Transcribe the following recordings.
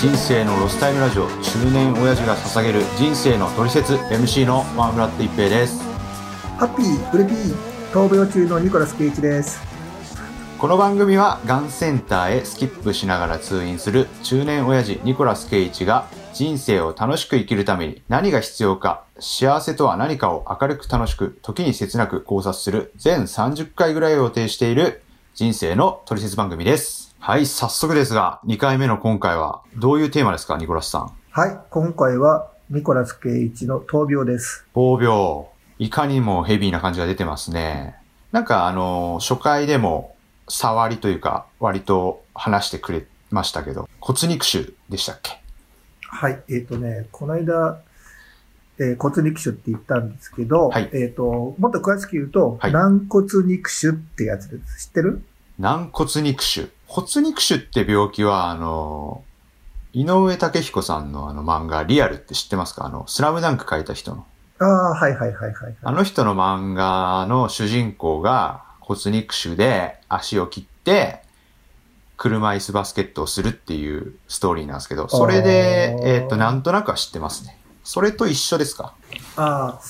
人生のロスタイムラジオ中年親父が捧げる人生のトリセツ MC のワンフラット一平ですハッピー、フレピー、闘病中のニコラス・ケイチです。この番組はがんセンターへスキップしながら通院する中年親父ニコラス・ケイチが人生を楽しく生きるために何が必要か幸せとは何かを明るく楽しく時に切なく考察する全30回ぐらいを予定している人生のトリセツ番組ですはい早速ですが2回目の今回はどういうテーマですかニコラスさん？はい、今回はニコラス・ケイチの闘病です。闘病。いかにもヘビーな感じが出てますね。なんかあの、初回でも触りというか、割と話してくれましたけど、骨肉腫でしたっけ？はい、えっ、とね、この間、えー骨肉腫って言ったんですけど、はいえっ、と、もっと詳しく言うと、はい軟骨肉腫ってやつです。知ってる？軟骨肉腫。骨肉腫って病気は、あの、井上武彦さんのあの漫画、リアルって知ってますか？あの、スラムダンク書いた人の。ああ、はいはいはいはい。あの人の漫画の主人公が骨肉腫で足を切って、車椅子バスケットをするっていうストーリーなんですけど、それでえっ、と、なんとなくは知ってますね。それと一緒ですか？ああ、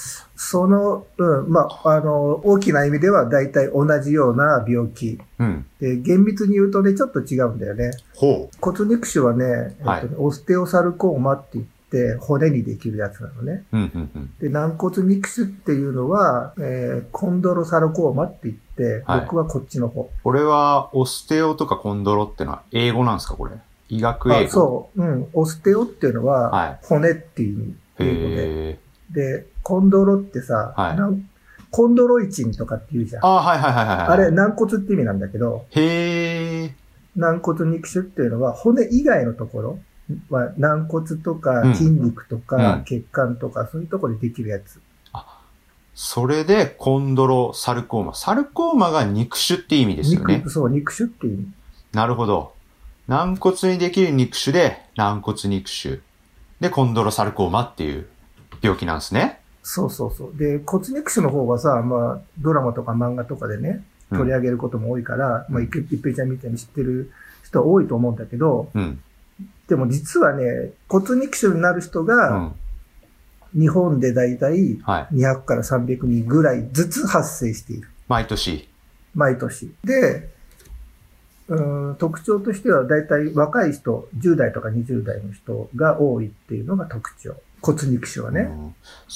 その、うん、まあ、あの、大きな意味では大体同じような病気。うん。で、厳密に言うとね、ちょっと違うんだよね。ほ骨肉腫はね、えっとはいねオステオサルコーマって言って、骨にできるやつなのね。う。うん、うん、うん。で、軟骨肉腫っていうのは、えーコンドロサルコーマって言って、はい僕はこっちの方。これは、オステオとかコンドロってのは英語なんですかこれ？医学英語。あそう。うん。オステオっていうのは、はい骨っていう意味。英語で。で、コンドロってさ、はいコンドロイチンとかって言うじゃん。あーはいはいはいはい。あれ、軟骨って意味なんだけど、へー。軟骨肉腫っていうのは骨以外のところは軟骨とかうん筋肉とうんか血管とかそういうところでできるやつ。それで、コンドロサルコーマ。サルコーマが肉腫って意味ですよね肉、。そう、肉腫って意味。なるほど。軟骨にできる肉腫で、軟骨肉腫。で、コンドロサルコーマっていう病気なんですね。そうそうそう。で、骨肉腫の方はさ、まあ、ドラマとか漫画とかでね、うん取り上げることも多いから、まあ、いけ一平ちゃんみたいに知ってる人多いと思うんだけど、うん。でも実はね、骨肉腫になる人うが、ん。日本でだいたいはい。200から300人ぐらいずつ発生している。毎年。毎年。で、うーん特徴としてはだいたい若い人、10代とか20代の人が多いっていうのが特徴。骨肉腫はね。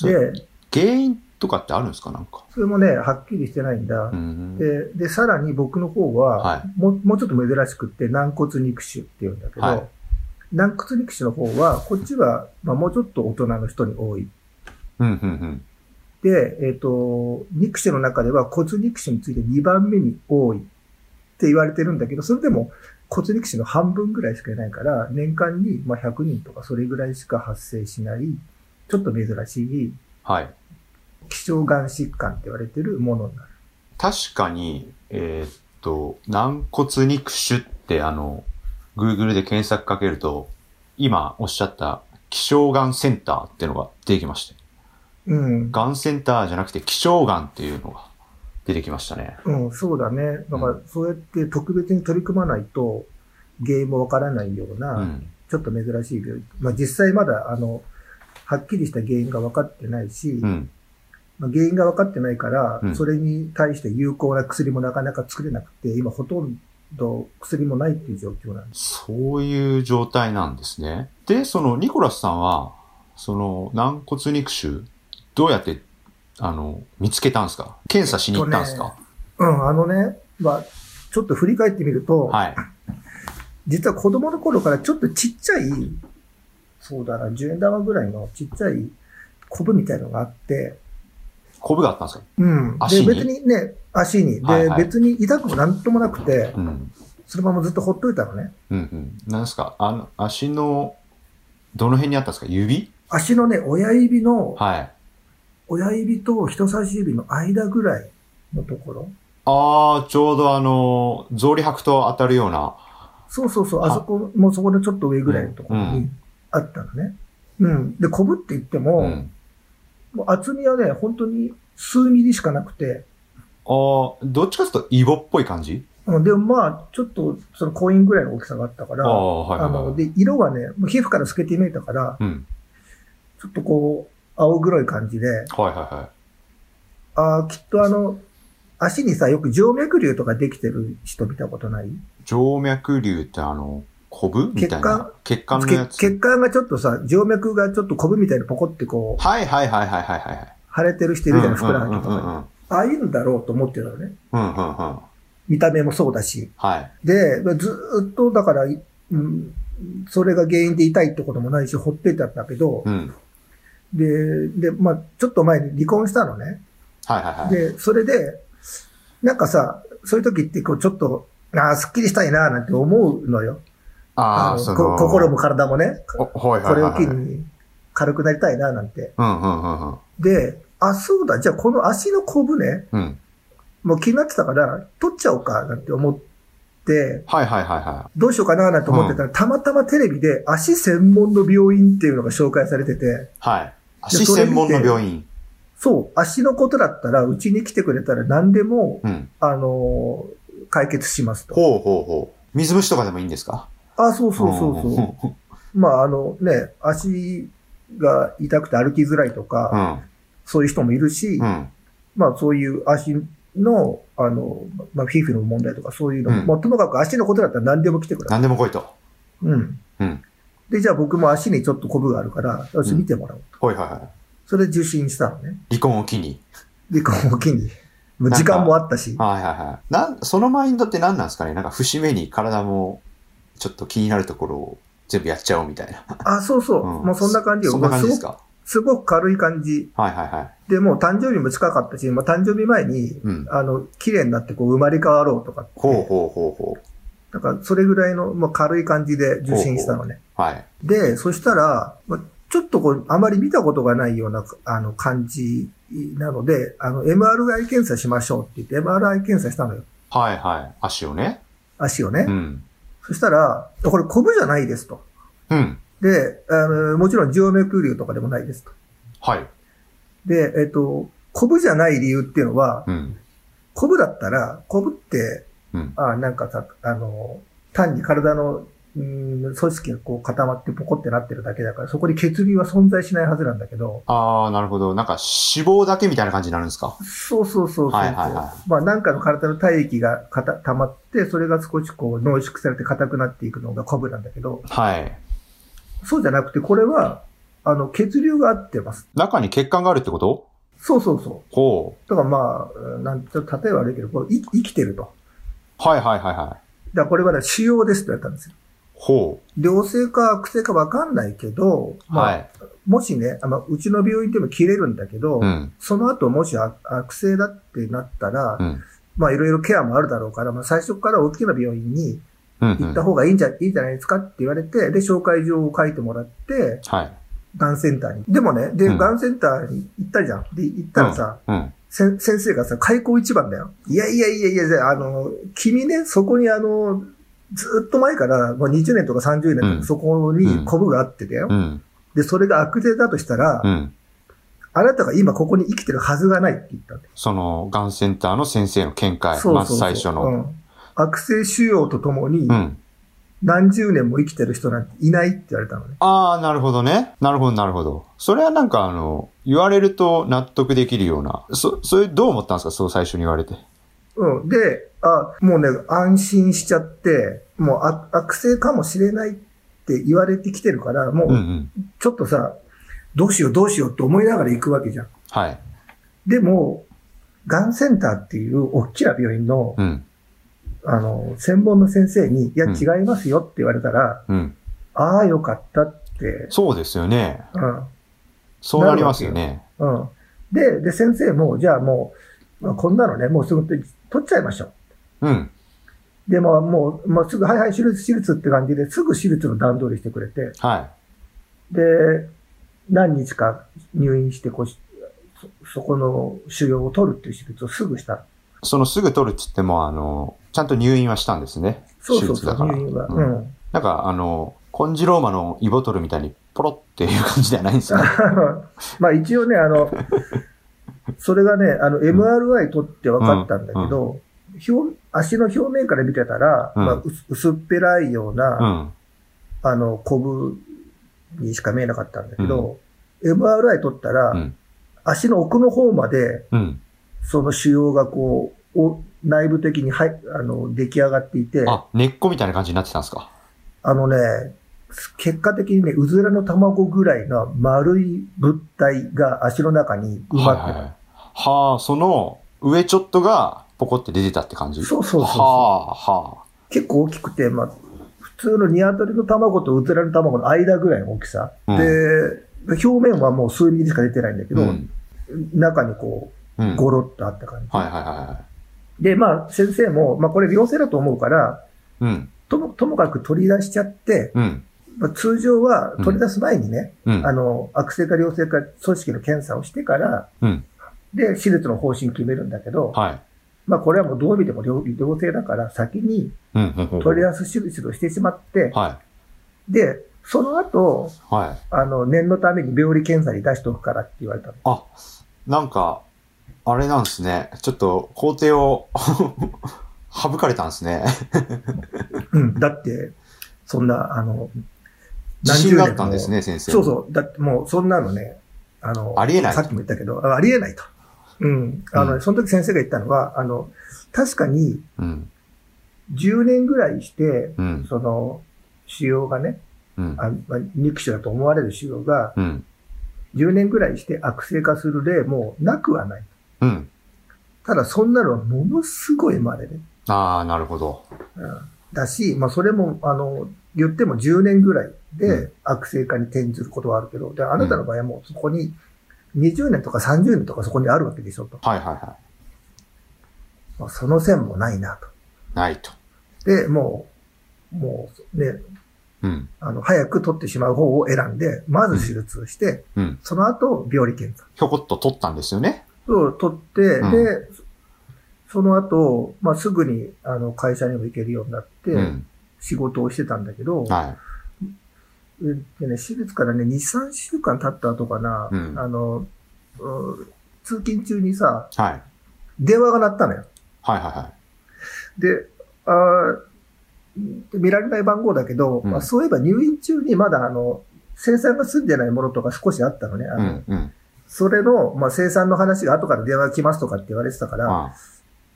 で、原因とかってあるんですか？なんか。それもね、はっきりしてないんだ。うん。で、で、さらに僕の方は、はもうもうちょっと珍しくって軟骨肉腫っていうんだけど、はい軟骨肉腫の方は、こっちは、まあ、もうちょっと大人の人に多い。うん、うん、うん。で、えっ、と、肉腫の中では骨肉腫について2番目に多いって言われてるんだけど、それでも骨肉腫の半分ぐらいしかいないから、年間にまあ100人とかそれぐらいしか発生しない、ちょっと珍しいはい。希少がん疾患って言われてるものになる。確かに、えーっと、軟骨肉腫ってあの、Google で検索かけると、今おっしゃった希少がんセンターっていうのが出てきまして。うん。がんセンターじゃなくて希少がんっていうのが出てきましたね。うん、そうだね。だから、そうやって特別に取り組まないと、原因もわからないような、うん。ちょっと珍しい病気。まあ実際まだ、あの、はっきりした原因が分かってないし、うん。まあ、原因が分かってないから、うんそれに対して有効な薬もなかなか作れなくて、今ほとんど薬もないっていう状況なんです。そういう状態なんですね。で、そのニコラスさんは、その軟骨肉腫、どうやって、あの、見つけたんですか？検査しに行ったんですか、うん、あのね、まあ、ちょっと振り返ってみると、はい。実は子供の頃からちょっとちっちゃい、そうだな、10円玉ぐらいのちっちゃいコブみたいのがあって、コブがあったんですか？うん。足に？で、別にね、足に。で、はいはい別に痛くもなんともなくて、うん。そのままずっとほっといたのね。うんうん。なんですか？あの、足の、どの辺にあったんですか？指？足のね、親指の、はい。親指と人差し指の間ぐらいのところ。ああ、ちょうどあの、草履履くと当たるような。そうそうそう、ああそこ、もうそこのちょっと上ぐらいのところにうんあったのね。うん。で、コブって言っても、うん。もう厚みはね、本当に数ミリしかなくて、ああ、どっちかというとイボっぽい感じ？うんでもまあ、ちょっとそのコインぐらいの大きさがあったから、ああ、はいはいはい。あの、で、色がね、もう皮膚から透けて見えたから、うん。ちょっとこう、青黒い感じで、はいはいはい。ああ、きっとあの、足にさ、よく静脈瘤とかできてる人見たことない？静脈瘤ってあの、コブ？みたいな？血管の血やつ？血管がちょっとさ、静脈がちょっとコブみたいにポコってこう、はいはいはいはいはいはい。腫れてる人いるじゃない、ふくらはぎとかに。ああいうんだろうと思ってたのね。うんうんうん。見た目もそうだし。はい。で、ずーっとだから、うん、それが原因で痛いってこともないし、ほっといたんだけどう、ん。で、で、まあちょっと前に離婚したのね。はいはいはい。で、それで、なんかさ、そういう時ってこうちょっと、ああ、すっきりしたいな、なんて思うのよ。ああ、のその、こ心も体もね。おはいはいはいはい。これを機に軽くなりたいな、なんて。うんうんうんうん。で、あ、そうだ、じゃあこの足のコブね、うん。もう気になってたから、取っちゃおうか、なんて思って、はいはいはいはどうしようかな、なんて思ってたら、たまたまテレビで足専門の病院っていうのが紹介されてて、い。はい。足専門の病院。そう、足のことだったら、うちに来てくれたら何でも、うん。あのー解決しますと。ほうほうほう。水虫とかでもいいんですか？あ、そうそうそうそう。う。まあ、あのね、足が痛くて歩きづらいとか、うん。そういう人もいるし、うん。まあそういう足の、あの、まあ皮膚の問題とかそういうの、うんまあともかく足のことだったら何でも来てください。何でも来いと。うん。うん。で、じゃあ僕も足にちょっとコブがあるから、よし、見てもらおう。はいはいはい。それで受診したのね。離婚を機に。で、こう、機に。もう時間もあったし。はいはいはい。なん、そのマインドって何なんですかね？なんか節目に体もちょっと気になるところを全部やっちゃおうみたいな。あ、そうそう。うんもうそんな感じよ。そんな感じですか？すごく軽い感じ。はいはいはい。で、もう誕生日も近かったし、まあ、誕生日前に、うん。あの、綺麗になってこう生まれ変わろうとかって。ほうほうほうほだから、それぐらいの、まあ、軽い感じで受診したのね。う。はい。で、そしたら、まあちょっとこう、あまり見たことがないような、あの、感じなので、あの、MRI 検査しましょうって言って、MRI 検査したのよ。はいはい。足をね。足をね。うん。そしたら、これ、コブじゃないですと。うん。で、あの、もちろん、静脈瘤とかでもないですと。はい。で、えっと、コブじゃない理由っていうのは、うん。コブだったら、コブって、うん。あなんかさ、あの、単に体の、うん、組織がこう固まってポコってなってるだけだから、そこに血流は存在しないはずなんだけど、ああ、なるほど。なんか脂肪だけみたいな感じになるんですか？そうそうそうそう。はいはいはまあなんかの体の体液がかた溜まって、それが少しこう濃縮されて硬くなっていくのがコブなんだけど、はい。そうじゃなくて、これは、あの、血流が合ってます。中に血管があるってこと？そうそうそう。ほう。だからまあ、なんちょっと例え悪いけど、こうい生きてると。はいはいはいはい。だからこれはね、腫瘍ですと言われたんですよ。ほ良性か悪性かわかんないけど、う。まあ、はい。もしね、あの、うちの病院でも切れるんだけど、うん。その後もし悪悪性だってなったら、うん。まあいろいろケアもあるだろうから、まあ最初から大きな病院にうん。行った方がいいんじゃ、いいんじゃないですかって言われて、で、紹介状を書いてもらって、はい。がんセンターに。でもね、で、うんがんセンターに行ったじゃん。で、行ったらさ、うん。せん先生がさ、開口一番だよ。いやいやいやいや、あの、君ね、そこにあの、ずっと前から、もう20年とか30年そこにコブがあってたよ。うん。で、それが悪性だとしたら、うん。あなたが今ここに生きてるはずがないって言ったその、がんセンターの先生の見解。そうそうそうまず最初うの。ん悪性腫瘍とともにうん。何十年も生きてる人なんていないって言われたのね。ああ、なるほどね。なるほど、なるほど。それはなんかあの、言われると納得できるような。そ、それどう思ったんですか？そう最初に言われて。うん。で、あ、もうね、安心しちゃって、もうあ悪性かもしれないって言われてきてるから、もううんうん。ちょっとさ、どうしようどうしようって思いながら行くわけじゃん。はい。でも、がんセンターっていう大きな病院の、うん。あの、専門の先生に、いや、うん違いますよって言われたら、うん。ああ、よかったって、そうですよね。うん。そうなりますよね。うん。で、で、先生も、じゃあもう、まあ、こんなのね、もうすぐ取っちゃいましょう。うん。で、まあもう、まあ、すぐ、はいはい、手術、手術って感じで、すぐ手術の段取りしてくれて、はで、何日か入院して、こうし、そ、そこの腫瘍を取るっていう手術をすぐした。そのすぐ取るって言っても、あの、ちゃんと入院はしたんですね。そうそうそう、手術だから入院は。ううんん。なんか、あの、コンジローマのイボトルみたいにポロっていう感じではないんですよね。まあ一応ね、あの、それがね、あの、MRI 取って分かったんだけど、表足の表面から見てたら、うんまあ、薄薄っぺらいような、うん。あの、コブにしか見えなかったんだけど、MRI 取ったら、うん。足の奥の方まで、うん。その腫瘍がこう、お内部的にはいあの出来上がっていて、ああ、根っこみたいな感じになってたんですか？のね、結果的にね、うずらの卵ぐらいの丸い物体が足の中に埋まってた。はいはいあ、その上ちょっとがポコって出てたって感じ？そうそうそうそうはあ、は結構大きくて、まあ、普通の鶏の卵とうずらの卵の間ぐらいの大きさ。うんで、表面はもう数ミリしか出てないんだけあ。ど、うん。中にこうん。う、ゴロッとあった感じ。はいはいはで、まあ、先生も、まあ、これ良性だと思うから。うん。とも、ともかく取り出しちゃって、うん。まあ、通常は取り出す前にね、うん。あの、悪性か良性か組織の検査をしてから、うん。で、手術の方針決めるんだけど、はい。まあ、これはもうどう見ても良良性だから、先にうん。うんうん取り出す手術をしてしまって、はい。で、その後、はい。あの、念のために病理検査に出しておくからって言われたの。あ、なんか、あれなんですね。ちょっと工程を 省かれたんですね。うん。だって、そんな、あの、自信があったんもですね、先生。そうそう。だってもう、そんなのね、あの、ありえないさっきも言ったけど、あありえないと。うん。あの、うんその時先生が言ったのは、あの、確かにうん。10年ぐらいして、うん。その、腫瘍がね、うん。あまあ肉腫だと思われる腫瘍が、うん。10年ぐらいして悪性化する例もなくはない。うん。ただ、そんなのはものすごい稀で、ああ、なるほど。うん。だし、まあ、それも、あの、言っても10年ぐらいうでん悪性化に転ずることはあるけど、で、あなたの場合はもうそこに20年とか30年とかそこにあるわけでしょと。はいはいはまあ、その線もないなと。い。ないと。で、もう、もう、ね、うん。あの、早く取ってしまう方を選んで、まず手術をして、うん。その後、病理検査ひょこっと取ったんですよね。を取って、うんで、その後、まあ、すぐに、あの、会社にも行けるようになって、うん。仕事をしてたんだけど、はでね、手術からね、2、3週間経った後かな、うんあの、うん通勤中にさ、い。はい。電話が鳴ったのよ。はいはいはで、あー見られない番号だけど、うんまあ、そういえば入院中にまだあの、生産が済んでないものとか少しあったのね。あい。うのん。うん。それの、まあ、生産の話が後から電話が来ますとかって言われてたから、あ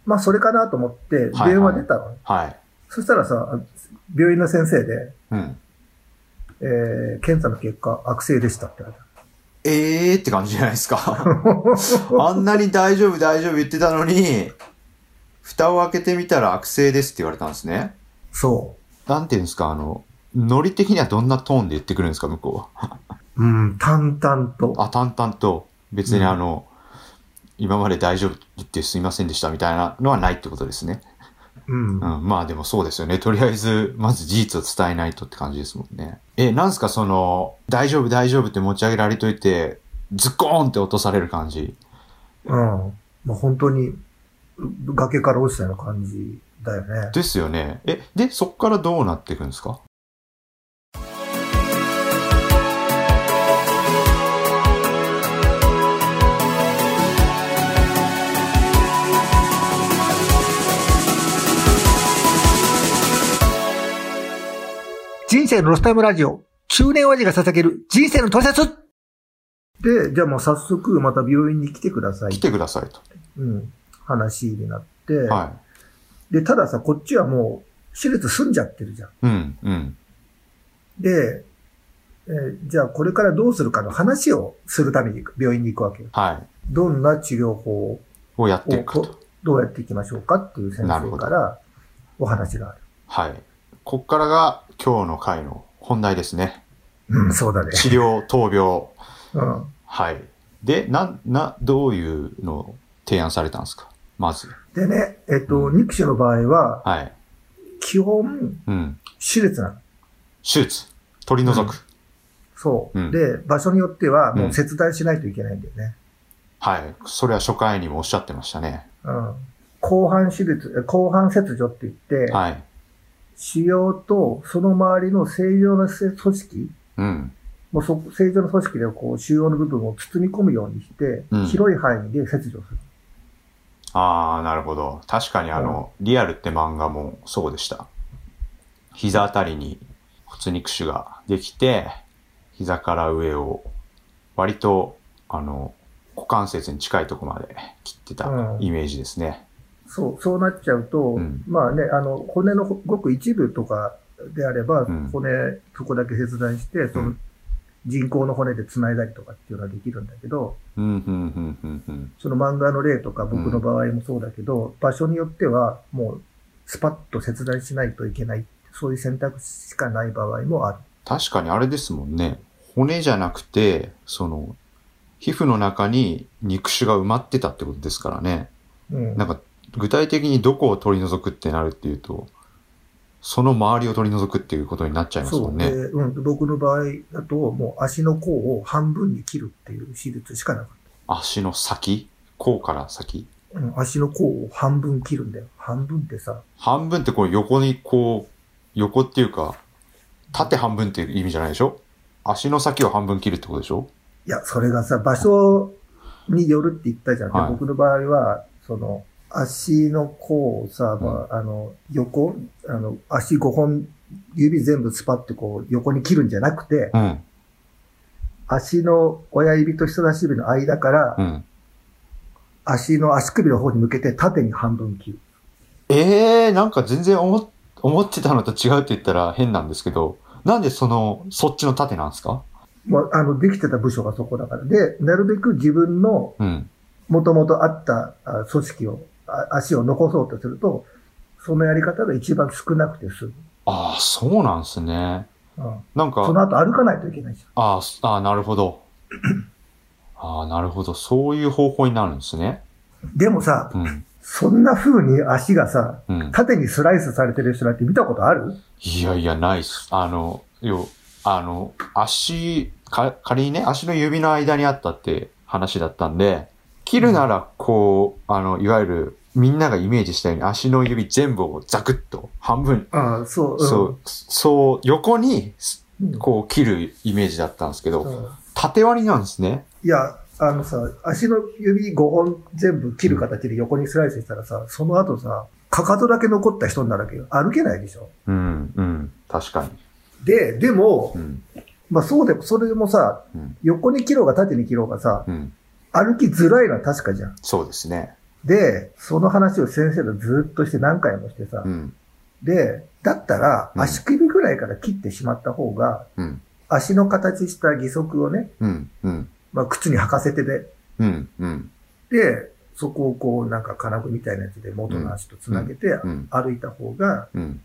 まあ、それかなと思ってはい電話出たの。はい。そしたらさ、病院の先生で、うん。えー検査の結果、悪性でしたって言われた。ええーって感じじゃないですか。あんなに大丈夫大丈夫言ってたのに、蓋を開けてみたら悪性ですって言われたんですね。そなんていうんですか、あの、ノリ的にはどんなトーンで言ってくるんですか、向こうは。う。うん、淡々と。あ、淡々と、別にあの、今まで大丈夫ってすいませんでしたみたいなのはないってことですね。うん。うん、まあでもそうですよね。とりあえず、まず事実を伝えないとって感じですもんね。え、なんすかその、大丈夫大丈夫って持ち上げられといて、ズッコーンって落とされる感じ。うん。もう本当に、う崖から落ちたような感じだよね。ですよね。え、で、そっからどうなっていくんですか？人生のロスタイムラジオ、中年親父が捧げる人生のトリセツで、じゃあもう早速また病院に来てください来。てくださいと。うん。話になって、はで、たださ、こっちはもう手術済んじゃってるじゃん。い。うん、うん。で、えーじゃあこれからどうするかの話をするために病院に行くわけよ。はい。どんな治療法をやっていをくどうやっていきましょうかっていう先生からお話がある。はい。こっからが今日の回の本題ですね。うん、そうだね。治療、闘病。うん。はい。で、な、な、どういうのを提案されたんですか？まず。でね、えっと、うん肉腫の場合は、はい。基本、うん。手術なの。手術。取り除く。そう、うんで、場所によってはもううん切断しないといけないんだよね。はい。それは初回にもおっしゃってましたね。うん。後半手術、え後半切除って言って、はい。腫瘍とその周りの正常な組織、うん。もうそ正常な組織でこう腫瘍の部分を包み込むようにして、うん広い範囲で切除する。ああ、なるほど。確かにあの、リアルって漫画もそうでした。膝あたりに骨肉腫ができて、膝から上を割と、あの、股関節に近いところまで切ってたうんイメージですね。そう、そうなっちゃうと、うんまあね、あの、骨のごく一部とかであれば、ん骨、そこだけ切断して、そうのん人工の骨で繋いだりとかっていうのはできるんだけど、うん、うん、うん、うん、うん。その漫画の例とか僕の場合もそうだけど、場所によってはもうスパッと切断しないといけない、そういう選択肢しかない場合もある。確かにあれですもんね。骨じゃなくて、その、皮膚の中に肉腫が埋まってたってことですからね。うん。なんか、具体的にどこを取り除くってなるっていうと、その周りを取り除くっていうことになっちゃいますそう、もんね。でうん。僕の場合だと、もう足の甲を半分に切るっていう手術しかなかっ足の先？甲から先？た。うん、足の甲を半分切るんだよ。半分ってさ、半分ってこう横にこう、横っていうか、縦半分っていう意味じゃないでしょ？足の先を半分切るってことでしょ？いや、それがさ、場所によるって言ったじゃん。ではい僕の場合は、その、足の甲をさ、まあ、あの、横、あの、足5本、指全部スパってこう、横に切るんじゃなくて、うん。足の親指と人差し指の間からう、ん。足の足首の方に向けて縦に半分切る。ええー、なんか全然思っ思ってたのと違うって言ったら変なんですけど、なんでその、そっちの縦なんですか？もう、あの、できてた部署がそこだから。で、なるべく自分のうん。元々あったあ組織を、あ足を残そうとすると、そのやり方が一番少なくて済む。ああ、そうなんですね。うんなんか、その後歩かないといけないじあーすあー、なるほど。ああ、なるほど。そういう方法になるんですね。ゃん。でもさ、うん。そんな風に足がさ、うん。縦にスライスされてる人なんて見たことある？いやいや、ないっす。あの、よ、あの、足、か、仮にね、足の指の間にあったって話だったんで、切るなら、こう、あの、いわゆる、みんながイメージしたように足の指全部をザクッと半分、ああ、そう。そう、そう、横に、うん。こう切るイメージだったんですけど、うん縦割りなんですね。いや、あのさ、足の指5本全部切る形で横にスライスしたらさ、その後さ、かかとだけ残った人になるわけよ。歩けないでしょ。うん、うん、確かに。で、でもう、ん、まあそうでも、それでもさ、うん、横に切ろうが縦に切ろうがさ、うん。歩きづらいのは確かじゃん。そうですね。で、その話を先生とずっとして何回もしてさ、うん、で、だったらうん足首ぐらいから切ってしまった方が、うん、足の形した義足をね、うん、うん、まあ靴に履かせてで、うん、うん、で、そこをこうなんか金具みたいなやつで元の足とつなげてうん、歩いた方が、うん。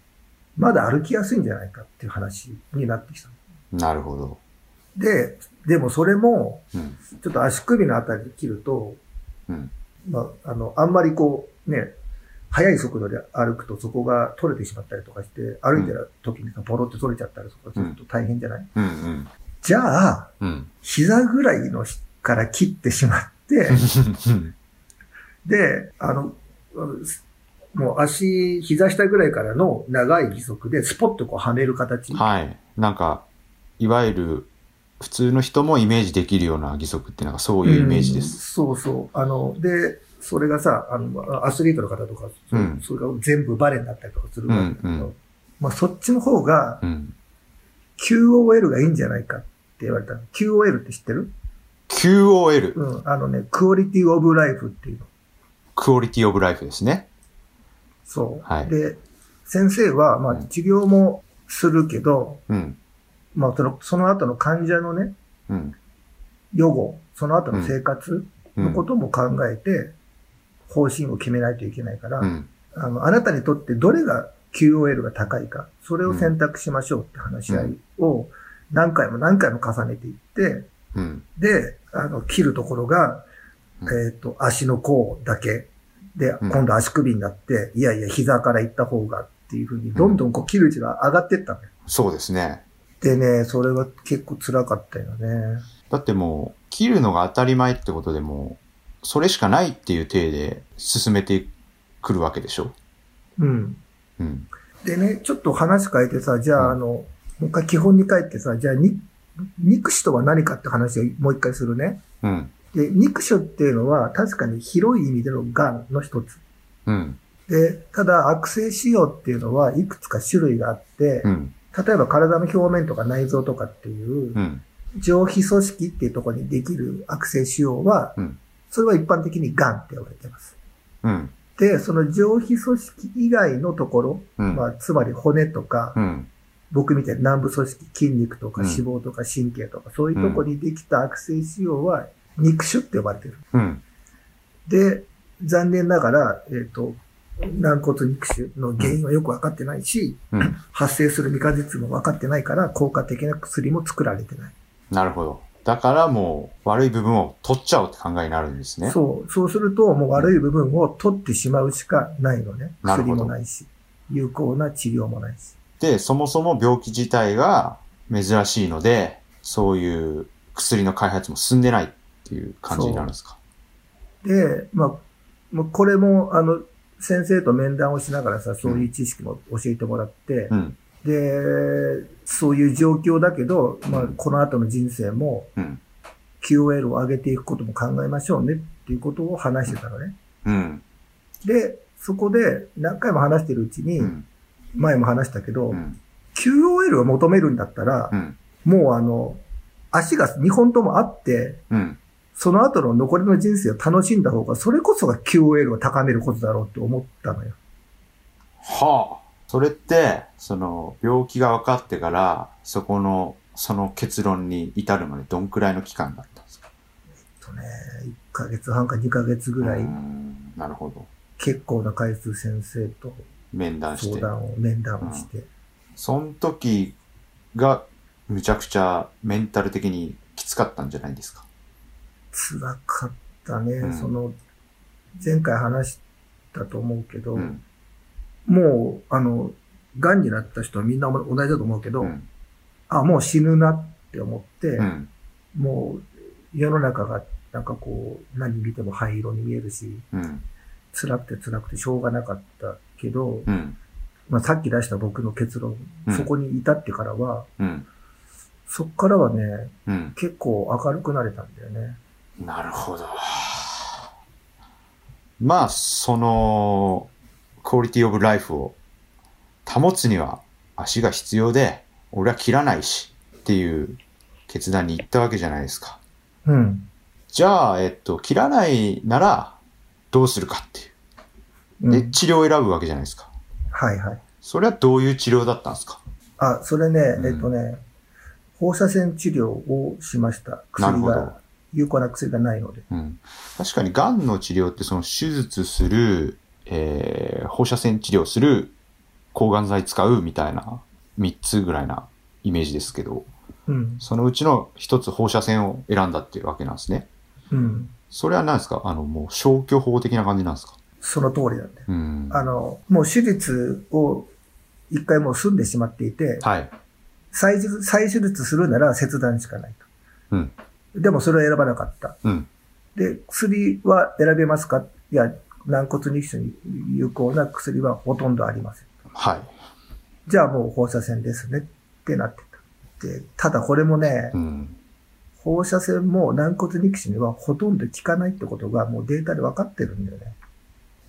まだ歩きやすいんじゃないかっていう話になってきたの。なるほど。で、でもそれも、うん、ちょっと足首のあたりで切ると、うん、まあ、あの、あんまりこう、ね、速い速度で歩くとそこが取れてしまったりとかして、歩いてる時にさ、ポロって取れちゃったりとかすると大変じゃない、うん、うん、じゃあ、うん。膝ぐらいのしから切ってしまって、で、あの、うんもう足、膝下ぐらいからの長い義足でスポッとこうはめる形。はい。なんか、いわゆる、普通の人もイメージできるような義足っていうのがそういうイメージです。うんそうそう。あの、で、それがさ、あの、アスリートの方とか、そうんそれが全部バレになったりとかするわけだけど、うんうんまあそっちの方がうん。QOL がいいんじゃないかって言われたの。QOL って知ってる？QOL、うん。あのね、クオリティオブライフっていうの。クオリティオブライフですね。そう。はいで、先生は、まあうん治療もするけど、うん。まあその、その後の患者のね、うん。予後、その後の生活うん。のことも考えて、方針を決めないといけないから、うん。あの、あなたにとってどれが QOL が高いか、それを選択しましょうって話し合いを何回も何回も重ねていって、うん。で、あの、切るところが、うんえっ、と、足の甲だけ。で、うん今度足首になって、いやいや、膝から行った方がっていうふうに、どんどんこう切る位置が上がってったのよ。そうですね。でね、それは結構辛かったよね。だってもう、切るのが当たり前ってことでもう、それしかないっていう体で進めてい来るわけでしょ？うん。うん。でね、ちょっと話変えてさ、じゃあ、うんあの、もう一回基本に帰ってさ、じゃあ、に肉種とは何かって話をもう一回するね。うん。で、肉種っていうのは確かに広い意味での癌の一つ。うん。で、ただ悪性腫瘍っていうのはいくつか種類があって、うん。例えば体の表面とか内臓とかっていううん。上皮組織っていうところにできる悪性腫瘍は、うんそれは一般的に癌って呼ばれてます。うん。で、その上皮組織以外のところ、うん。まあ、つまり骨とか、うん。僕みたいな南部組織、筋肉とかうん脂肪とか神経とか、そういうところにできた悪性腫瘍は肉腫って呼ばれてる。うん。で、残念ながら、えっ、と、軟骨肉腫の原因はよくわかってないし、うん。発生する未果実も分かってないから、効果的な薬も作られてない。なるほど。だからもう悪い部分を取っちゃおうって考えになるんですね。そう、そうすると、もう悪い部分を取ってしまうしかないのね。薬もないし、有効な治療もないし。で、そもそも病気自体が珍しいので、そういう薬の開発も進んでないっていう感じになるんですか？で、まあ、これも、あの、先生と面談をしながらさ、そういう知識も教えてもらって、うん。で、そういう状況だけど、まあ、この後の人生もうん。QOL を上げていくことも考えましょうねっていうことを話してたのね。うん。で、そこで何回も話してるうちにう、ん。前も話したけど、うん。QOL を求めるんだったらう、ん。もうあの、足が2本ともあって、うん。その後の残りの人生を楽しんだ方が、それこそが QOL を高めることだろうって思ったのよ。はあ。それって、その、病気が分かってから、そこの、その結論に至るまでどんくらいの期間だったんですか？とね、1ヶ月半か2ヶ月ぐらい、なるほど。結構な回数先生と面談して。相談を、面談をして。その時が、むちゃくちゃメンタル的にきつかったんじゃないですか？辛かったね。うんその、前回話したと思うけど、うん。もう、あの、癌になった人はみんな同じだと思うけど、うん。あ、もう死ぬなって思って、うん。もう世の中がなんかこう何見ても灰色に見えるし、うん。辛くて辛くてしょうがなかったけど、うん。まあさっき出した僕の結論、うんそこに至ってからは、うん。そっからはね、うん。結構明るくなれたんだよね。なるほど。まあ、その、クオリティオブライフを保つには足が必要で、俺は切らないしっていう決断に行ったわけじゃないですか。うん。じゃあ、えっと、切らないならどうするかっていうう。で、ん、治療を選ぶわけじゃないですか。はいはい。それはどういう治療だったんですか？あ、それね、うんえっとね、放射線治療をしました。なる薬ほどが、有効な薬がないので。うん。確かに、癌の治療って、その手術する、えー、放射線治療する、抗がん剤使うみたいな、3つぐらいなイメージですけど、うん。そのうちの1つ放射線を選んだっていうわけなんですね。うん。それは何ですか？あの、もう消去法的な感じなんですか？その通りなんだよ。うん。あの、もう手術を一回もう済んでしまっていて、はい。再手術するなら切断しかないと。うん。でもそれを選ばなかった。うん。で、薬は選べますか？いや、軟骨肉腫に有効な薬はほとんどありません。はい。じゃあもう放射線ですねってなってた。で、ただこれもね、うん。放射線も軟骨肉腫にはほとんど効かないってことがもうデータで分かってるんだよね。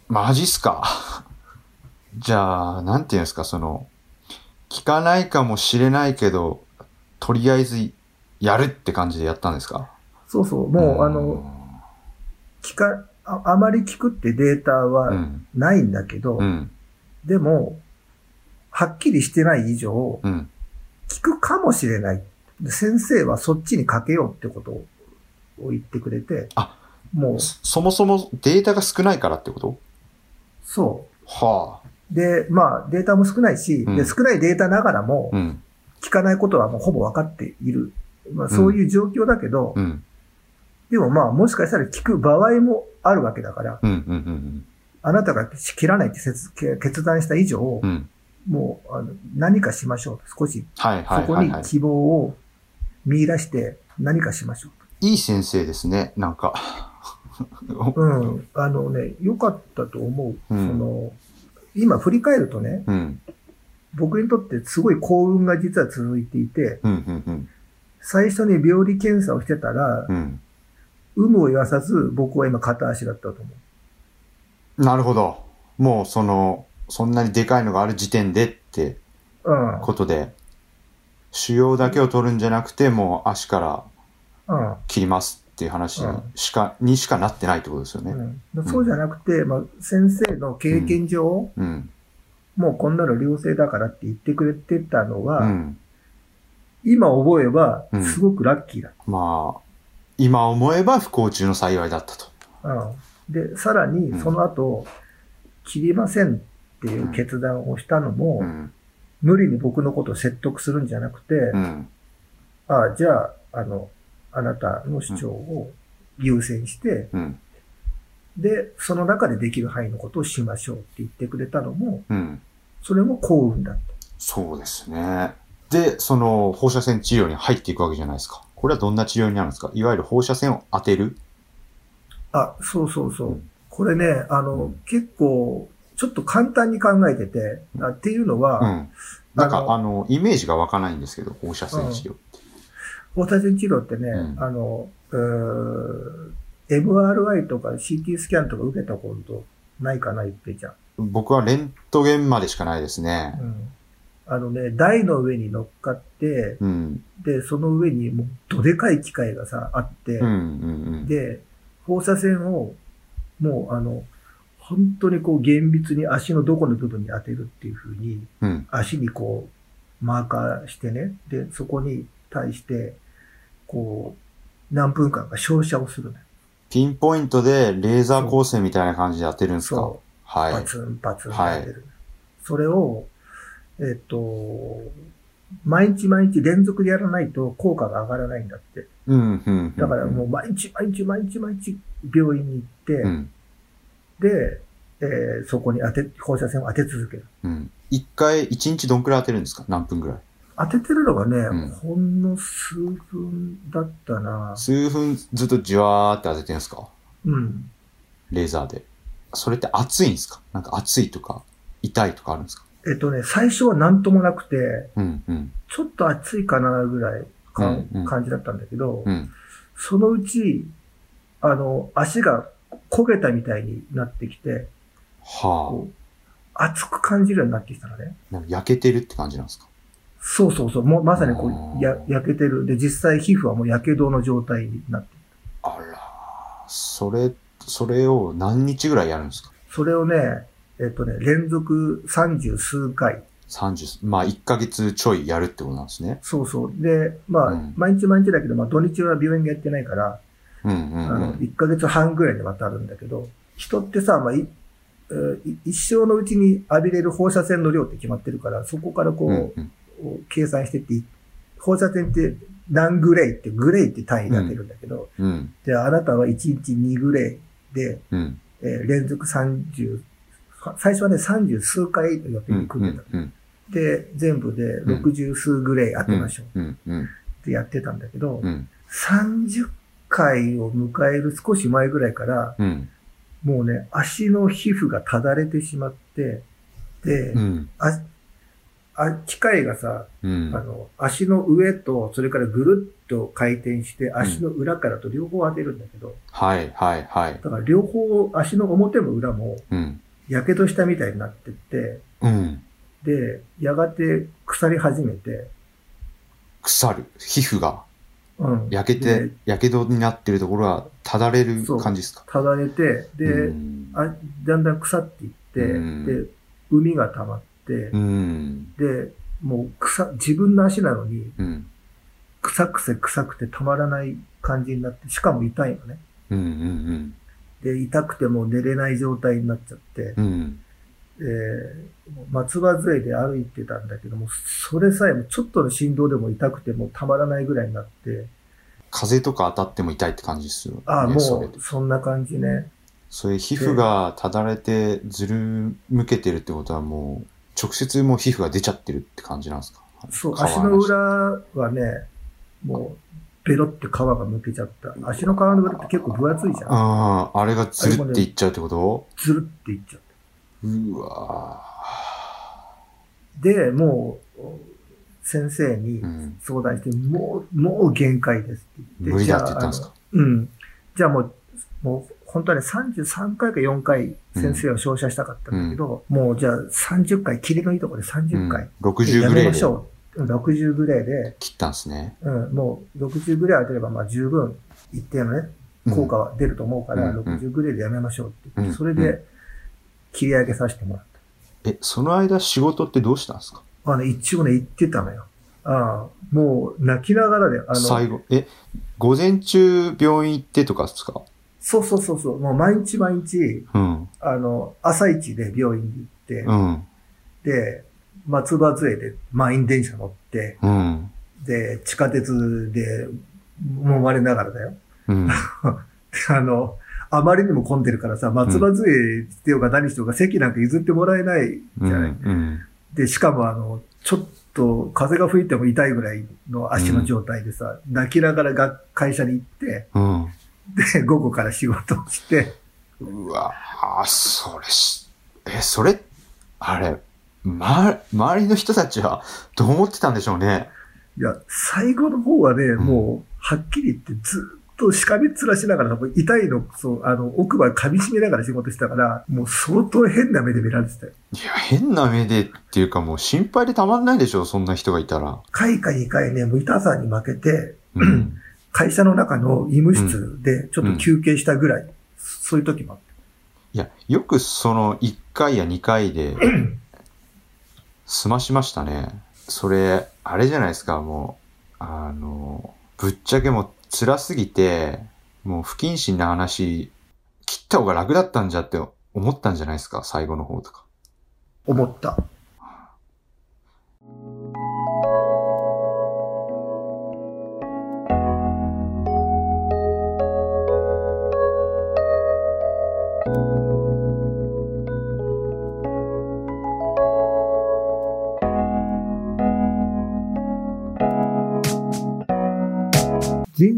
マジっすか？じゃあ、なんていうんですか、その、聞かないかもしれないけど、とりあえずやるって感じでやったんですか？そうそう、もうあの、効か、ああまり効くってデータうはん。ないんだけど、うん。でも、はっきりしてない以上、うん。聞くかもしれない。で先生はそっちにかけようってことを言ってくれて、あもう、そそもそもデータが少ないからってこと？そはあ。う。で、まあ、データも少ないし、うんで少ないデータながらも、うん。聞かないことはもうほぼ分かっている。まあ、そういう状況だけど、うん。でもまあ、もしかしたら聞く場合もあるわけだから、うん。うん。うん。あなたが切らないって説決断した以上、うん。もうあの何かしましょうと。少しそこ。に希望を見出して何かしましょうと。いい先生ですね、なんか。うん。あのね、良かったと思う。うんその、今振り返るとね、うん。僕にとってすごい幸運が実は続いていて、うん。うん。うん。最初に病理検査をしてたら、うん。有無を言わさず僕は今片足だったと思う。なるほど。もうその、そんなにでかいのがある時点でってうん。ことで、腫瘍だけを取るんじゃなくて、もう足からうん。切りますっていう話にうんしか、にしかなってないってことですよね。うん、そうじゃなくて、まあ、先生の経験上、うん。もうこんなの良性だからって言ってくれてたのは、うん。今覚えばうんすごくラッキーだ。まあ、今思えば不幸中の幸いだったと。うん、で、さらにうんその後、切りませんっていう決断をしたのも、うん。無理に僕のことを説得するんじゃなくて、うん。ああ、じゃあ、あの、あなたの主張を優先して、うん。で、その中でできる範囲のことをしましょうって言ってくれたのも、うん。それも幸運だった。そうですね。で、その放射線治療に入っていくわけじゃないですか。これはどんな治療になるんですか？いわゆる放射線を当てる？あ、そうそうそう。うんこれね、あの、うん結構、ちょっと簡単に考えてて、あっていうのは、うん。なんか、あのイメージが湧かないんですけど、放射線治療って。放射線治療ってね、うんあの、MRI とか CT スキャンとか受けたことないかな、一平ちゃん。僕はレントゲンまでしかないですねう。ん。あのね、台の上に乗っかって、うん。で、その上にもうどでかい機械がさ、あって、うん、うん、で、放射線を、もうあの、本当にこう厳密に足のどこの部分に当てるっていう風に、うん。うん。足にこう、マーカーしてね、で、そこに対して、こう、何分間か照射をするのよ。ピンポイントでレーザー光線みたいな感じで当てるんですか？そはい。パツンパツン当てる。それを、えっと、毎日毎日連続でやらないと効果が上がらないんだって。うん、うん。うんだからもう、毎日毎日毎日毎日病院に行って、うん。で、えーそこに当て、放射線を当て続ける。うん。一回、一日どんくらい当てるんですか？何分くらい？当ててるのがね、うんほんの数分だったな数分ずっとじわーって当ててるんですか？うん。レーザーで。それって熱いんですか？なんか熱いとか、痛いとかあるんですか？えっとね、最初は何ともなくて、うん、うん。ちょっと暑いかなぐらいか、うんうん感じだったんだけど、うん。そのうち、あの、足が焦げたみたいになってきて、はこう熱く感じるようになってきたのね。焼けてるって感じなんですか？そうそうそう。もうまさにこう、や、焼けてる。で、実際皮膚はもう火傷の状態になってる。あら、それ、それを何日ぐらいやるんですか？それをね、えっとね、連続三十数回。?30、まあ1ヶ月ちょいやるってことなんですね。そうそう。で、まあ、うん毎日毎日だけど、まあ土日は病院がやってないから、うんうんあの、うん。1ヶ月半ぐらいで渡るんだけど、人ってさ、まあ、いえーい一生のうちに浴びれる放射線の量って決まってるから、そこからこう、うんうん計算してってい、放射線って何グレイって、グレイって単位が出るんだけど、うん。で、あなたは1日2グレイで、うん。えー連続30、最初はね、30数回の予定うん。に組んでた。うん。で、全部で60数グレイ当てましょううん。うん。ってやってたんだけど、うん。30回を迎える少し前ぐらいから、うん。もうね、足の皮膚がただれてしまって、で、うん。ああ機械がさ、うんあ。の、足の上と、それからぐるっと回転して、足の裏からと両方当てるんだけど、はい、はい、はい。だから両方、足の表も裏も、うん。やけどしたみたいになってって、うん。で、やがて腐り始めて、腐る。皮膚がうん。焼けでて、やけどになってるところはただれる感じですか？ただれて、で、うんあだんだん腐っていって、うんで、海が溜まって、うん。で、もう草、自分の足なのに、うん。臭くて臭くてたまらない感じになって、しかも痛いのね。うん。うん。で、痛くてもう寝れない状態になっちゃって、うん。え松葉杖で歩いてたんだけども、それさえもちょっとの振動でも痛くてもうたまらないぐらいになって、風とか当たっても痛いって感じですよ、ね。ああ、もうそんな感じね。それ皮膚がただれてずるむけてるってことはもう、直接もう皮膚が出ちゃってるって感じなんですか？そう、皮足の裏はね、もうベロって皮がむけちゃった。足の皮のベロって結構分厚いじゃん。ああ、あれがずるっていっちゃうってこと？ずるっていっちゃった。うわで、もう、先生に。相談して、もう、もう限界ですって言って。無理だって言ったんですか？じゃああのうん。じゃあもう、もう、本当はね、33回か4回先生を照射したかったんだけど、もうじゃあ30回、キリのいいところで30回。うん、60グレーでやめましょう。60グレーで、切ったんですね。うん、もう60グレー当てれば、まあ十分一定のね、効果は出ると思うから、うんうん60グレーでやめましょうって言って、うんそれで切り上げさせてもらっえ、その間仕事ってどうしたんですか？た。あの、一応ね、言ってたのよ。ああ、もう泣きながらで、あの、最後。え、午前中病院行ってとかですか？そうそうそうそう、もう毎日毎日、うん。あの、朝一で病院に行って、うん。で、松葉杖で満員電車乗って、うん。で、地下鉄で揉まれながらだよ。うん。あの、あまりにも混んでるからさ、松葉杖してようが何してようが席なんか譲ってもらえないうん。じゃない。うん。でで、しかもあの、ちょっと風が吹いても痛いぐらいの足の状態でさ、泣きながらが会社に行って、うん。で、午後から仕事をして、うわぁ、それし、え、それ、あれ、ま、周りの人たちはどう思ってたんでしょうね。いや、最後の方はね、んもう、はっきり言ってずっとしかみつらしながら、もう痛いの、そう、あの、奥歯噛み締めながら仕事してたから、もう相当変な目で見られてたよ。いや、変な目でっていうかもう心配でたまんないでしょ、そんな人がいたら。回か2回ね、もう痛さに負けて、うん。会社の中の医務室でちょっと休憩したぐらい、そういう時もあって。いや、よくその1回や2回で 済ましましたね。それ、あれじゃないですか、もう、あの、ぶっちゃけもう辛すぎて、もう不謹慎な話、切った方が楽だったんじゃって思ったんじゃないですか、最後の方とか。思った。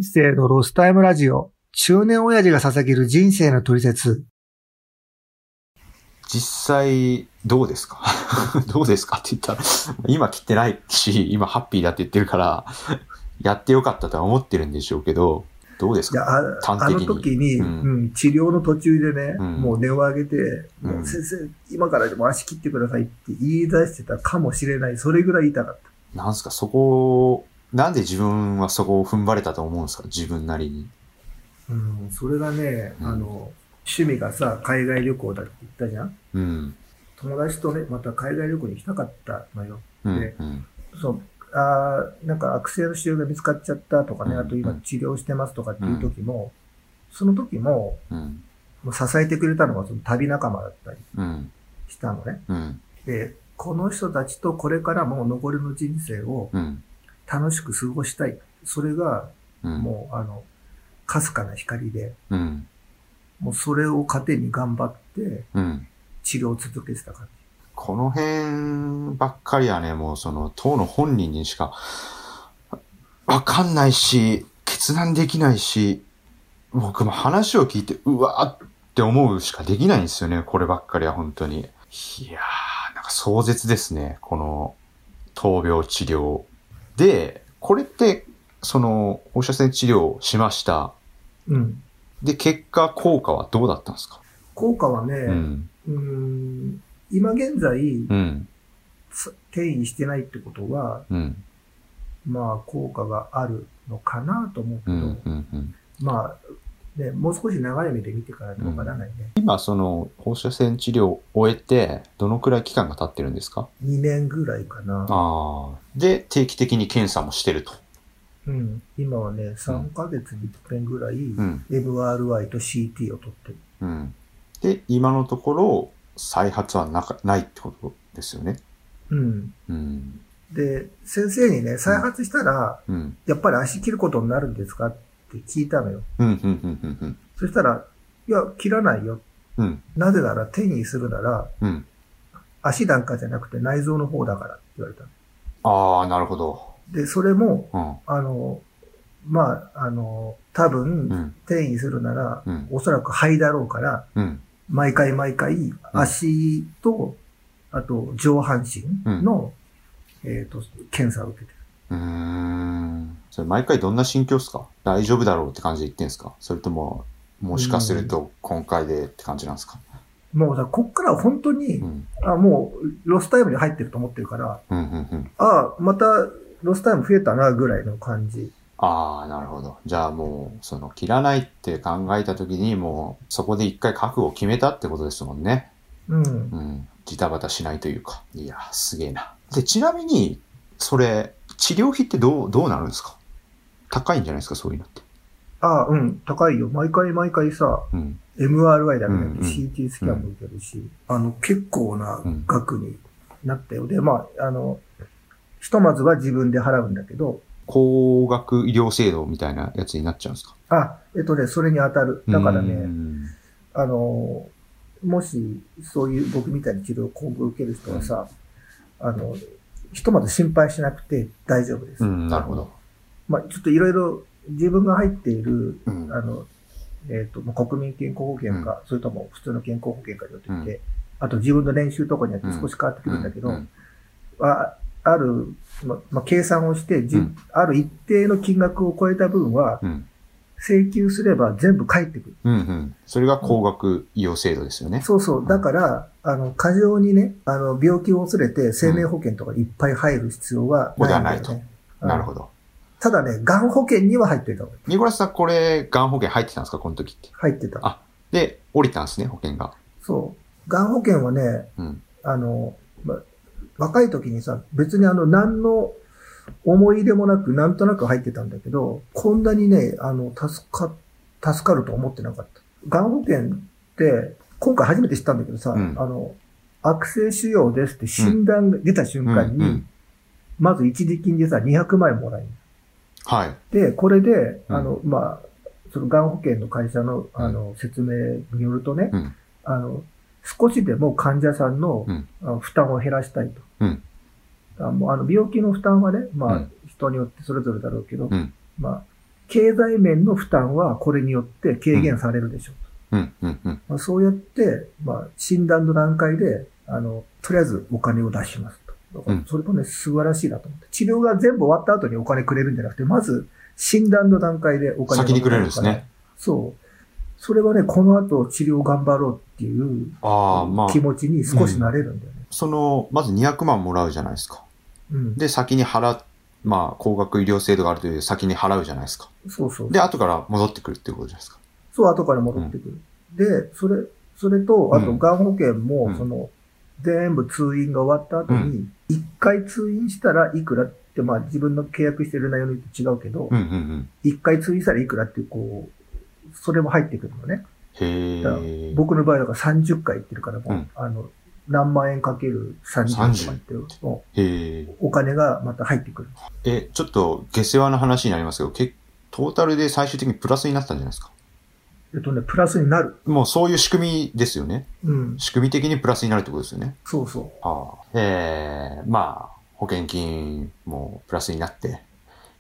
生のロスタイムラジオ。中年親父が捧げる人生の取説。実際、どうですか？どうですかって言ったら、今切ってないし、今ハッピーだって言ってるから、やってよかったとは思ってるんでしょうけど、どうですか？あの時に、ううんん治療の途中でね、うんもう音を上げて、うんもう先生、今からでも足切ってくださいって言い出してたかもしれない。それぐらい痛かった。なんすか、そこ、なんで自分はそこを踏ん張れたと思うんですか？自分なりに。うん、それがね、うんあの、趣味がさ、海外旅行だって言ったじゃん？うん。友達とね、また海外旅行に行きたかったのよ。うん。でうん。そう、あーなんか悪性の腫瘍が見つかっちゃったとかね、うんあと今治療してますとかっていう時も、その時も、うん。もう支えてくれたのがその旅仲間だったりうん。したのね。うん。で、この人たちとこれからも残りの人生をうん。楽しく過ごしたい。それが、うん。もう、あの、かすかな光で、うん。もうそれを糧に頑張ってうん。治療を続けてた感この辺ばっかりはね、もうその、当の本人にしか、わかんないし、決断できないし、僕も話を聞いて、うわーって思うしかできないんですよね、こればっかりは本当に。いやー、なんか壮絶ですね、この、闘病治療。で、これって、その、放射線治療をしました。じ。うん。で、結果、効果はどうだったんですか？効果はね、うん。うーん今現在、うん。つ転移してないってことは、うん。まあ、効果があるのかなと思うけど、うん。うん。うん。まあ、ね、もう少し長い目で見てからとわからないね。今、その、放射線治療を終えて、どのくらい期間が経ってるんですか？2年ぐらいかな。ああ。で、定期的に検査もしてると。うん。今はね、3ヶ月に1遍ぐらい、うん。MRI と CT を取ってる。うん。で、今のところ、再発はなかないってことですよね？うん。うん。で、先生にね、再発したら、うん。やっぱり足切ることになるんですか？って聞いたのよ。そしたら、いや、切らないよ。うん、なぜなら転移するなら、うん。足なんかじゃなくて内臓の方だからって言われたの。ああ、なるほど。で、それも、うん。あの、まあ、あの、多う分、ん。転移するなら、うん。おそらく肺だろうから、うん。毎回毎回、足と、あと上半身の、えっ、と、検査を受けてる。うーん。それ毎回どんな心境っすか？大丈夫だろうって感じで言ってんすか？それとも、もしかすると今回でって感じなんですか？もうさ、こっからは本当に、うん。あもう、ロスタイムに入ってると思ってるから、うん、うん、うん。あまた、ロスタイム増えたな、ぐらいの感じ。ああ、なるほど。じゃあもう、その、切らないって考えた時に、もう、そこで一回覚悟を決めたってことですもんね。うん。うん。ジタバタしないというか。いや、すげえな。で、ちなみに、それ、治療費ってどう、どうなるんですか？高いんじゃないですか、そういうのって。あうん、高いよ。毎回毎回さ、うん。MRI だけじゃなくてうんうん CT スキャンも受けるし、あの、結構な額になったようで、まあ、あの、ひとまずは自分で払うんだけど、高額医療制度みたいなやつになっちゃうんですか？あ、えっとね、それに当たる。だからうね、んあの、もし、そういう僕みたいに治療を今後受ける人はさ、あの、ひとまず心配しなくて大丈夫です。うん、なるほど。まあ、ちょっといろいろ自分が入っている、うんあの、えっ、と、まあ国民健康保険か、それとも普通の健康保険かによってきて、あと自分の練習とかによって少し変わってくるんだけど、うんあある、ままあ、計算をして、じうんある一定の金額を超えた分は、うん。請求すれば全部返ってくる。うん、うん。それが高額医療制度ですよね。そうそう。だから、あの、過剰にね、あの、病気を恐れて生命保険とかいっぱい入る必要はないんだよね。うんなるほど。ただね、がん保険には入っていた方がいい。ニコラスさん、これ、がん保険入ってたんですか？この時って。入ってた。あで、降りたんですね、保険が。そう。がん保険はね、うん。あの、ま、若い時にさ、別にあの、何の思い入れもなく、なんとなく入ってたんだけど、こんなにね、あの、助か、助かると思ってなかった。がん保険って、今回初めて知ったんだけどさ、うんあの、悪性腫瘍ですって診断が出た瞬間に、うんうんまず一時金でさ、200万円もらえる。はい。で、これで、うんあの、まあ、そのがん保険の会社の、あの、説明によるとね、うんあの、少しでも患者さんの負担を減らしたいと。うんあもうあの病気の負担はね、まあ、うん人によってそれぞれだろうけど、うんまあ、経済面の負担はこれによって軽減されるでしょううん、うん、うん。と。まあ、そうやって、まあ、診断の段階で、あの、とりあえずお金を出しますと。だからうんそれもね、素晴らしいなと思って。治療が全部終わった後にお金くれるんじゃなくて、まず診断の段階でお金が先にくれるんですね。そう。それはね、この後治療頑張ろうっていうああ、まあ気、持ちに少しなれるんだよね。その、まず200万もらうじゃないですか。うん。で、先に払っ、まあ、高額医療制度があるという先に払うじゃないですか。そうそう。で、後から戻ってくるっていうことじゃないですか。そう、後から戻ってくる。で、それ、それと、あと、うんがん保険も、うんその、全部通院が終わった後うに、一、回通院したらいくらって、まあ自分の契約してる内容によって違うけどう、ん、うん、うん。一、回通院したらいくらっていう、こう、それも入ってくるのね。へ。僕の場合だから30回行ってるからもう、うんあの、何万円かける30とか言ってると、へえ。お金がまた入ってくる。え、ちょっと下世話な話になりますけど、けトータルで最終的にプラスになったんじゃないですか？えっとね、プラスになる。もうそういう仕組みですよね。うん。仕組み的にプラスになるってことですよね。そうそう。ああ。えー、まあ、保険金もプラスになって、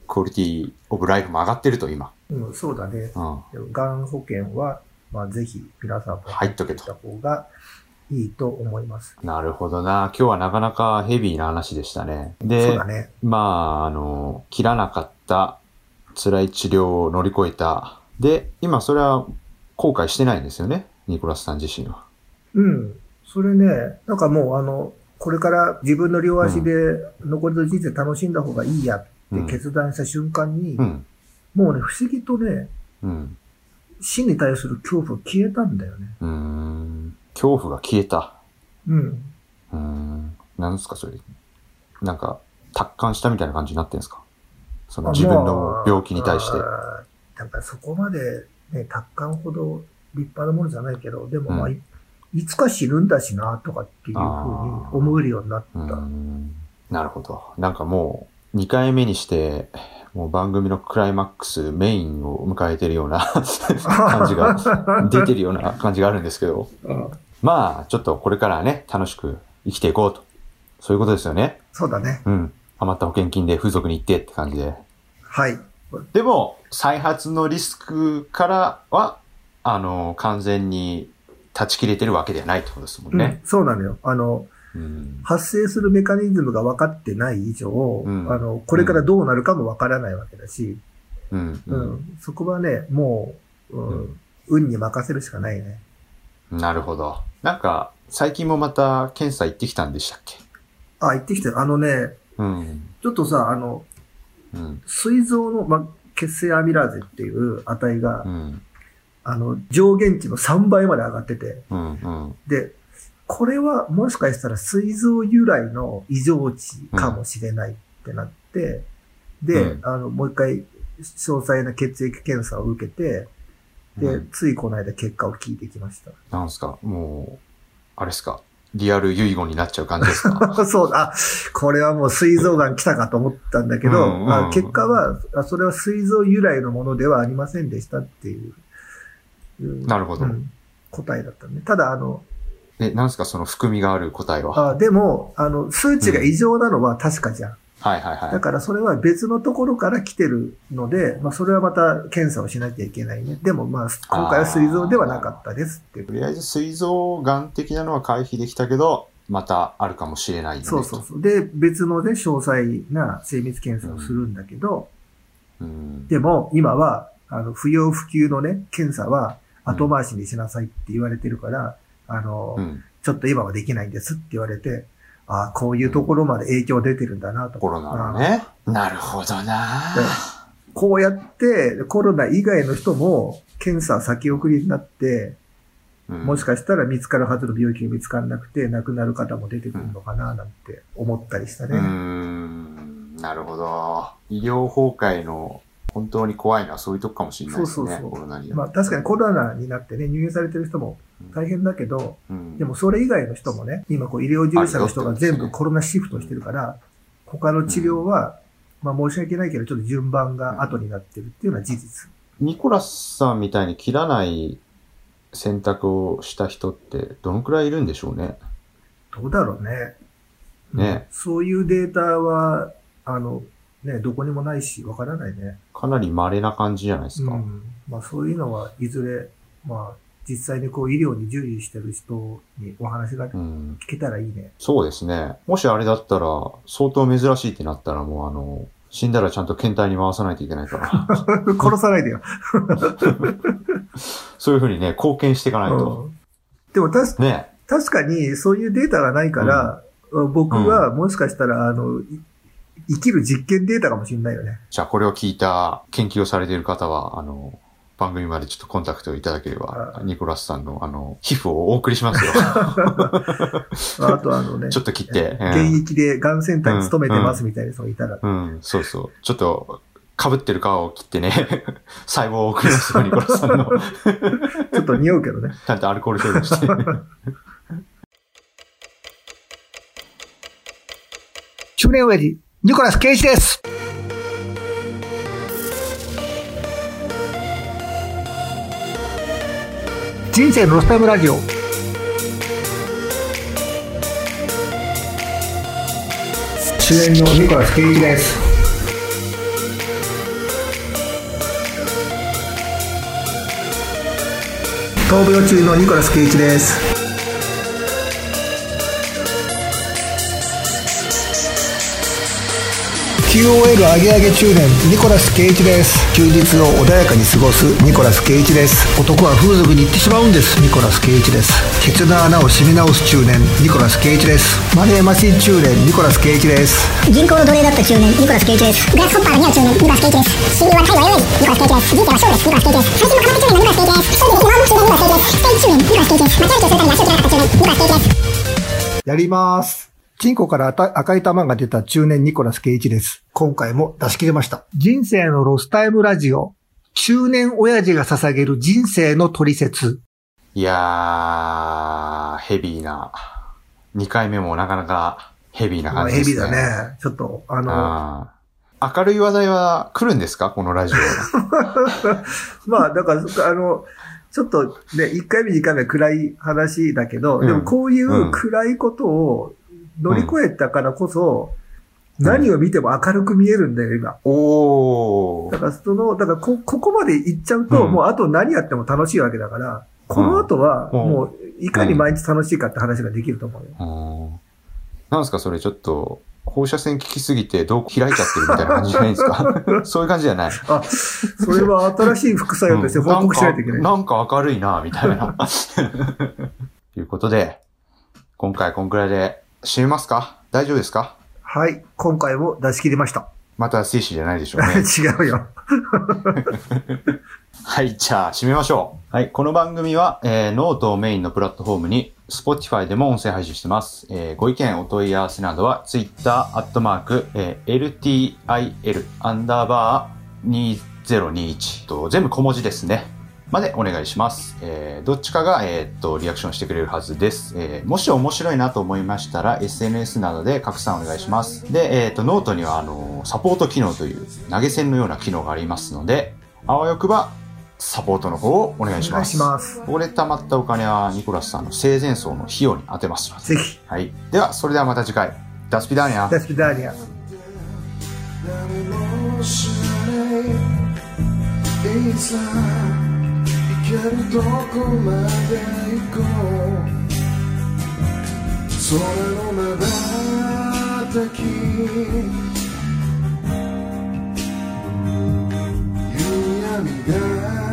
クオリティオブライフも上がってると今。うん、そうだね。うん。がん保険は、まあ、ぜひ皆さんも入っとけとた方がいいと思います。なるほどな。今日はなかなかヘビーな話でしたね。でだ、ね。まあ、あの、切らなかった辛い治療を乗り越えた。で、今それは後悔してないんですよね？ニコラスさん自身は。うん。それね、なんかもう、あの、これから自分の両足で残りの人生楽しんだ方がいいやって決断した瞬間に、うん。もうね、不思議とね、うん。死に対する恐怖が消えたんだよね。恐怖が消えた。うん。うーん。なんですか、それ。なんか、達観したみたいな感じになってんですか？その自分の病気に対して。まあだからそこまで、ね、達観ほど立派なものじゃないけど、でもまあ、うんいいつか死ぬんだしな、とかっていうふうに思えるようになった。なるほど。なんかもう、2回目にして、もう番組のクライマックス、メインを迎えてるような 感じが、出てるような感じがあるんですけど。うんまあ、ちょっとこれからはね、楽しく生きていこうと。そういうことですよね。そうだね。うん。余った保険金で風俗に行ってって感じで。はい。でも、再発のリスクからは、あの、完全に断ち切れてるわけではないってことですもんね。うんそうなのよ。あの、うん。発生するメカニズムが分かってない以上、うんあの、これからどうなるかも分からないわけだし、うん。ううんんそこはね、もう、うんうん運に任せるしかないね。なるほど。なんか、最近もまた検査行ってきたんでしたっけ？あ、言ってきて、あのね、うん。ちょっとさ、あの、うん。膵臓の、ま、血清アミラーゼっていう値が、うん。あの、上限値の3倍まで上がってて、うん。うん。で、これはもしかしたら膵臓由来の異常値かもしれないってなって、で、うんあの、もう一回詳細な血液検査を受けて、で、うん。ついこの間結果を聞いてきました。なんすか？もう、あれですか？リアル遺言になっちゃう感じですか？そうだ、あこれはもう膵臓がん来たかと思ったんだけど、うんうん。あ結果は、あそれは膵臓由来のものではありませんでしたっていう、うん。なるほど。うん。答えだったね。ただ、あの、え、なんすか？その含みがある答えは？あでも、あの、数値が異常なのは確かじゃん。はいはいはい。だからそれは別のところから来てるので、まあそれはまた検査をしなきゃいけないね。でもまあ今回は膵臓ではなかったですってと。りあえず膵臓がん的なのは回避できたけど、またあるかもしれないよねそうそうそう。で、別のね、詳細な精密検査をするんだけど、うん。でも今は、あの、不要不急のね、検査は後回しにしなさいって言われてるから、あの、うん。ちょっと今はできないんですって言われて、ああ、こういうところまで影響出てるんだなと。コロナのね。なるほどなこうやってコロナ以外の人も検査先送りになって、うんもしかしたら見つかるはずの病気が見つからなくて亡くなる方も出てくるのかななんて思ったりしたね。ん。なるほど。医療崩壊の本当に怖いのはそういうとこかもしれないですね。そうそうそうコロナには。まあ確かにコロナになってね、入院されてる人も大変だけど、うんでもそれ以外の人もね、今こう医療従事者の人が全部コロナシフトしてるから、他の治療は、まあ申し訳ないけど、ちょっと順番が後になってるっていうのは事実。ニコラスさんみたいに切らない選択をした人ってどのくらいいるんでしょうね？どうだろうね。ねうんそういうデータは、あの、ね、どこにもないし、わからないね。かなり稀な感じじゃないですか。うん。まあそういうのはいずれ、まあ実際にこう医療に従事してる人にお話が聞うんけたらいいね。そうですね。もしあれだったら、相当珍しいってなったらもうあの、死んだらちゃんと検体に回さないといけないから、殺さないでよ。そういうふうにね、貢献していかないと。うんでもたしね。確かにそういうデータがないから、僕はもしかしたら、あの、い生きる実験データかもしれないよね。じゃあこれを聞いた研究をされている方は、あの、番組までちょっとコンタクトいただければは、ニコラスさんのあの、皮膚をお送りしますよ。あとあのね、ちょっと切って。うん現役でがんセンターに勤めてますみたいな人がいたら、うん、そうそう。ちょっと、被ってる皮を切ってね、細胞を送りますよ、ニコラスさんの。ちょっと匂うけどね。ちゃんとアルコール消毒して。中年親父、ニコラス・ケイジです。人生のロスタイムラジオ。主演のニコラス・ケイジです。闘病中のニコラス・ケイジです。QOL 上げ上げ中年ニコラス・ケイチです。休日を穏やかに過ごすニコラス・ケイチです。男は風俗に行ってしまうんです。ニコラス・ケイチです。ケツの穴を締め直す中年ニコラス・ケイチです。マネーマシン中年ニコラス・ケイチです。銀行の奴隷だった中年ニコラス・ケイチです。グラスホッパーが似合う中年ニコラス・ケイチです。親友はタイの泳いニコラス・ケイチです。人生は勝負です。ニコラス・ケイチです。最近も固め中年のニコラス・ケイチです。一人で今も中年ニコラス・ケイチです。ステイ中年ニコラス・ケイチです。マチュアリティをす。るために足を切らなかった中年ニコラス・ケイチです。やりますチンコから赤赤い玉が出た中年ニコラス・ケイチです今回も出し切れました人生のロスタイムラジオ中年親父が捧げる人生の取説いやー、ヘビーな。2回目もなかなかヘビーなまあ感じですね。ヘビだね。ちょっと、あの、明るい話題は来るんですか？このラジオ。まあ、だから、あの、ちょっとね、1回目、2回目は暗い話だけど、うんでもこういう暗いことを乗り越えたからこそ、何を見ても明るく見えるんだよ、今。おー。だから、その、だからこ、ここまで行っちゃうと、うんもうあと何やっても楽しいわけだから、この後は、うんもう、いかに毎日楽しいかって話ができると思うよ。なんですかそれちょっと、放射線効きすぎてどう開いちゃってるみたいな感じじゃないですか？そういう感じじゃない。あ、それは新しい副作用として報告しないといけない。なんかなんか明るいな、みたいな。ということで、今回こんくらいで締めますか？大丈夫ですか？はい、今回も出し切りました。また精子じゃないでしょうね。違うよ。はい、じゃあ、締めましょう。はい、この番組は、えー、ノートをメインのプラットフォームに、Spotify でも音声配信してます。えーご意見、お問い合わせなどは、Twitter、アットマーク、えー LTIL、アンダーバー2021と、全部小文字ですね。までお願いします。えーどっちかが、えーっと、リアクションしてくれるはずです。えーもし面白いなと思いましたら、SNS などで拡散お願いします。で、えーっと、ノートには、あの、サポート機能という投げ銭のような機能がありますので、あわよくば、サポートの方をお願いしお願います。します。ここで貯まったお金は、ニコラスさんの生前葬の費用に当てますので。ぜひ、はい。では、それではまた次回。До свидания。До свидания。誰も知らないいつ行けるどこまで行こう空のまばたき夕闇が